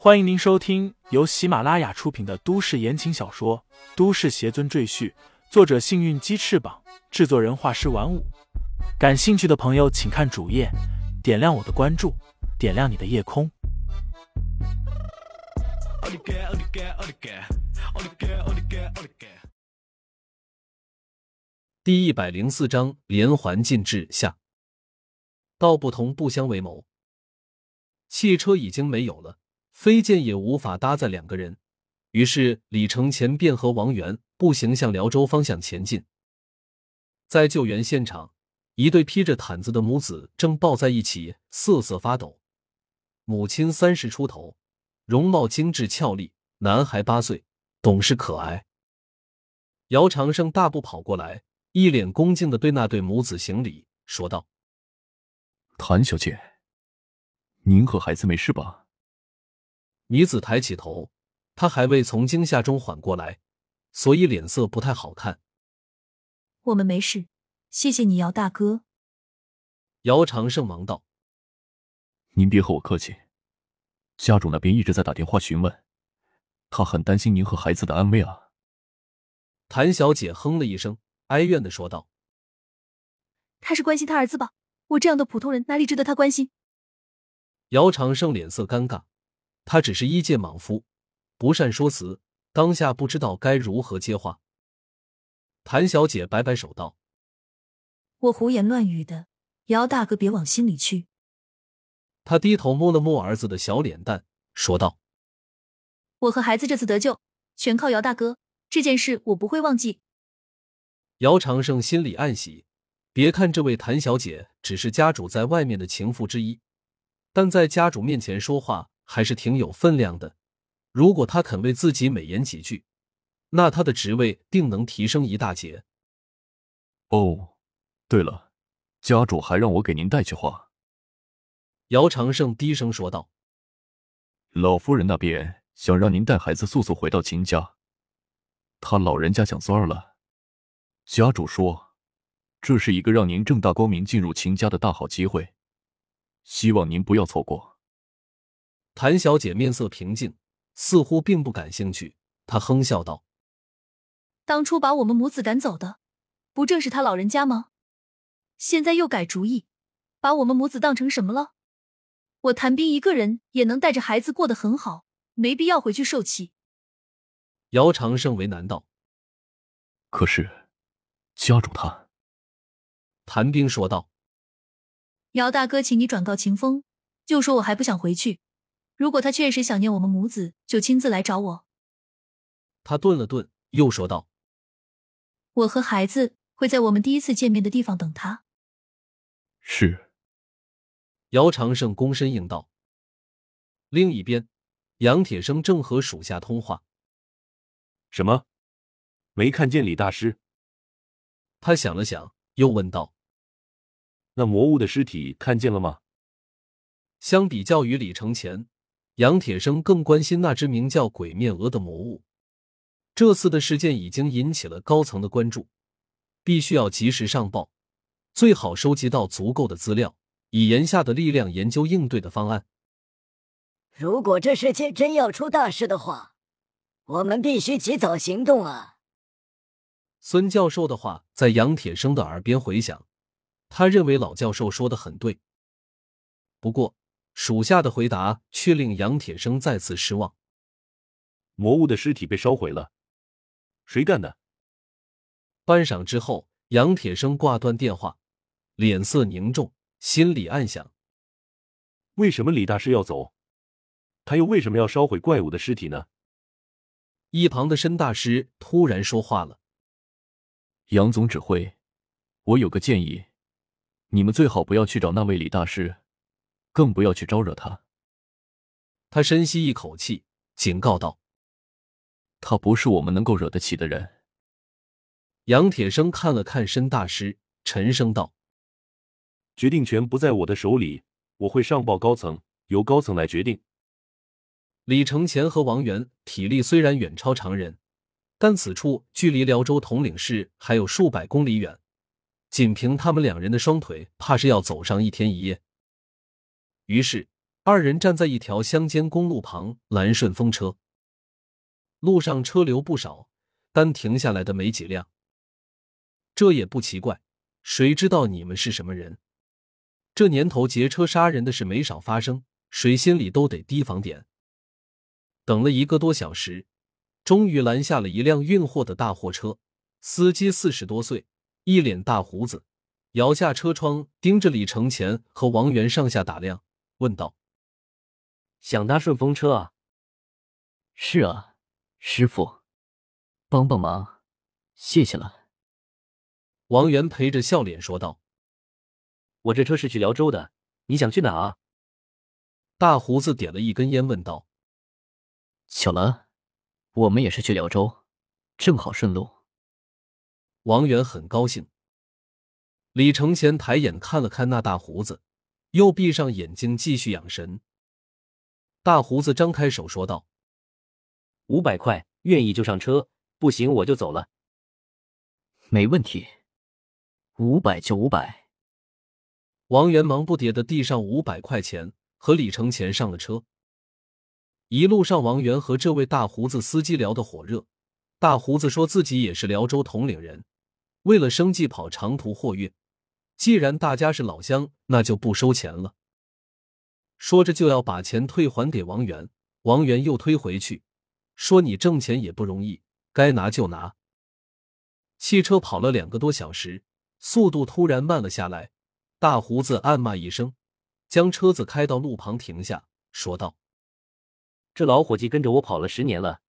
欢迎您收听由喜马拉雅出品的都市言情小说《都市邪尊赘婿》，作者：幸运鸡翅膀，制作人：画师玩五。感兴趣的朋友，请看主页，点亮我的关注，点亮你的夜空。第一百零四章连环禁制下，道不同不相为谋。汽车已经没有了。飞剑也无法搭载两个人，于是李承前便和王源步行向辽州方向前进。在救援现场，一对披着毯子的母子正抱在一起，瑟瑟发抖。母亲三十出头，容貌精致俏丽，男孩八岁，懂事可爱。姚长胜大步跑过来，一脸恭敬的对那对母子行礼，说道：“谭小姐，您和孩子没事吧？”女子抬起头，她还未从惊吓中缓过来，所以脸色不太好看。我们没事，谢谢你，姚大哥。姚长胜忙道：“您别和我客气，家主那边一直在打电话询问，他很担心您和孩子的安危啊。”谭小姐哼了一声，哀怨的说道：“他是关心他儿子吧？我这样的普通人哪里值得他关心？”姚长胜脸色尴尬。他只是一介莽夫，不善说辞，当下不知道该如何接话。谭小姐摆摆手道：“我胡言乱语的，姚大哥别往心里去。”他低头摸了摸儿子的小脸蛋，说道：“我和孩子这次得救，全靠姚大哥，这件事我不会忘记。”姚长胜心里暗喜，别看这位谭小姐只是家主在外面的情妇之一，但在家主面前说话。还是挺有分量的。如果他肯为自己美言几句，那他的职位定能提升一大截。哦，对了，家主还让我给您带句话。姚长胜低声说道：“老夫人那边想让您带孩子速速回到秦家，他老人家想孙儿了。家主说，这是一个让您正大光明进入秦家的大好机会，希望您不要错过。”谭小姐面色平静，似乎并不感兴趣。她哼笑道：“当初把我们母子赶走的，不正是他老人家吗？现在又改主意，把我们母子当成什么了？我谭斌一个人也能带着孩子过得很好，没必要回去受气。”姚长胜为难道：“可是，家主他……”谭兵说道：“姚大哥，请你转告秦风，就说我还不想回去。”如果他确实想念我们母子，就亲自来找我。他顿了顿，又说道：“我和孩子会在我们第一次见面的地方等他。”是。姚长胜躬身应道。另一边，杨铁生正和属下通话。什么？没看见李大师？他想了想，又问道：“那魔物的尸体看见了吗？”相比较于李承前。杨铁生更关心那只名叫“鬼面鹅”的魔物。这次的事件已经引起了高层的关注，必须要及时上报，最好收集到足够的资料，以言下的力量研究应对的方案。如果这世界真要出大事的话，我们必须及早行动啊！孙教授的话在杨铁生的耳边回响，他认为老教授说的很对。不过。属下的回答却令杨铁生再次失望。魔物的尸体被烧毁了，谁干的？半晌之后，杨铁生挂断电话，脸色凝重，心里暗想：为什么李大师要走？他又为什么要烧毁怪物的尸体呢？一旁的申大师突然说话了：“杨总指挥，我有个建议，你们最好不要去找那位李大师。”更不要去招惹他。他深吸一口气，警告道：“他不是我们能够惹得起的人。”杨铁生看了看申大师，沉声道：“决定权不在我的手里，我会上报高层，由高层来决定。”李承前和王源体力虽然远超常人，但此处距离辽州统领市还有数百公里远，仅凭他们两人的双腿，怕是要走上一天一夜。于是，二人站在一条乡间公路旁拦顺风车。路上车流不少，但停下来的没几辆。这也不奇怪，谁知道你们是什么人？这年头劫车杀人的事没少发生，谁心里都得提防点。等了一个多小时，终于拦下了一辆运货的大货车，司机四十多岁，一脸大胡子，摇下车窗，盯着李承前和王源上下打量，问道：“想搭顺风车啊？”“是啊，师傅，帮帮忙，谢谢了。”王源陪着笑脸说道：“我这车是去辽州的，你想去哪啊？”大胡子点了一根烟，问道：“巧了，我们也是去辽州，正好顺路。”王源很高兴。李承前抬眼看了看那大胡子，又闭上眼睛继续养神。大胡子张开手说道：“五百块，愿意就上车，不行我就走了。”没问题。五百就五百。王源忙不迭的递上五百块钱，和李承前上了车。一路上，王源和这位大胡子司机聊得火热。大胡子说自己也是辽州统领人，为了生计跑长途货运。既然大家是老乡，那就不收钱了。说着就要把钱退还给王源，王源又推回去，说：“你挣钱也不容易，该拿就拿。”汽车跑了两个多小时。速度突然慢了下来，大胡子暗骂一声，将车子开到路旁停下，说道：“这老伙计跟着我跑了十年了，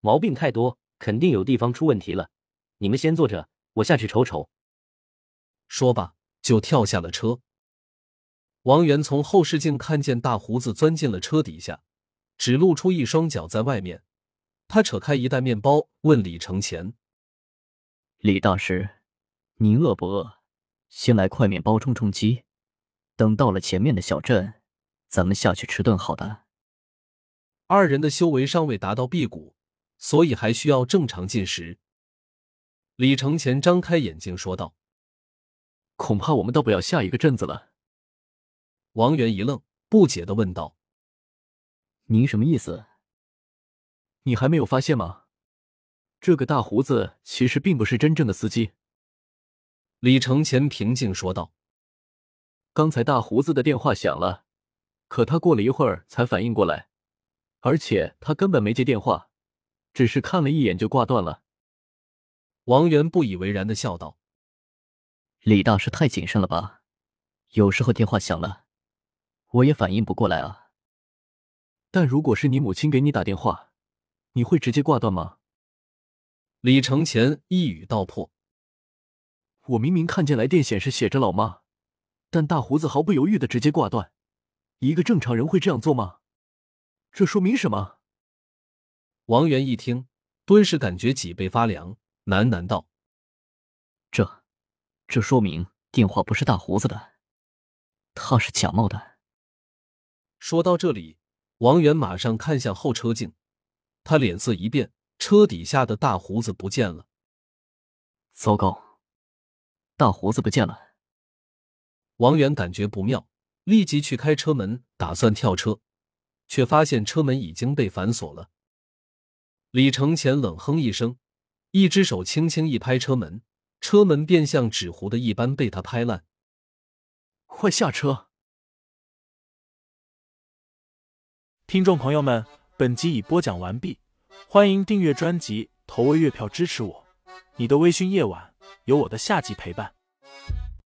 毛病太多，肯定有地方出问题了。你们先坐着，我下去瞅瞅。”说罢就跳下了车。王源从后视镜看见大胡子钻进了车底下，只露出一双脚在外面。他扯开一袋面包，问李承前：“李大师。”您饿不饿？先来块面包充充饥，等到了前面的小镇，咱们下去吃顿好的。二人的修为尚未达到辟谷，所以还需要正常进食。李承前张开眼睛说道：“恐怕我们到不了下一个镇子了。”王源一愣，不解的问道：“您什么意思？你还没有发现吗？这个大胡子其实并不是真正的司机。”李承前平静说道：“刚才大胡子的电话响了，可他过了一会儿才反应过来，而且他根本没接电话，只是看了一眼就挂断了。”王源不以为然的笑道：“李大师太谨慎了吧？有时候电话响了，我也反应不过来啊。但如果是你母亲给你打电话，你会直接挂断吗？”李承前一语道破。我明明看见来电显示写着老妈，但大胡子毫不犹豫的直接挂断。一个正常人会这样做吗？这说明什么？王源一听，顿时感觉脊背发凉，喃喃道：“这，这说明电话不是大胡子的，他是假冒的。”说到这里，王源马上看向后车镜，他脸色一变，车底下的大胡子不见了。糟糕！大胡子不见了，王源感觉不妙，立即去开车门，打算跳车，却发现车门已经被反锁了。李承前冷哼一声，一只手轻轻一拍车门，车门便像纸糊的一般被他拍烂。快下车！听众朋友们，本集已播讲完毕，欢迎订阅专辑，投喂月票支持我。你的微醺夜晚。有我的下集陪伴。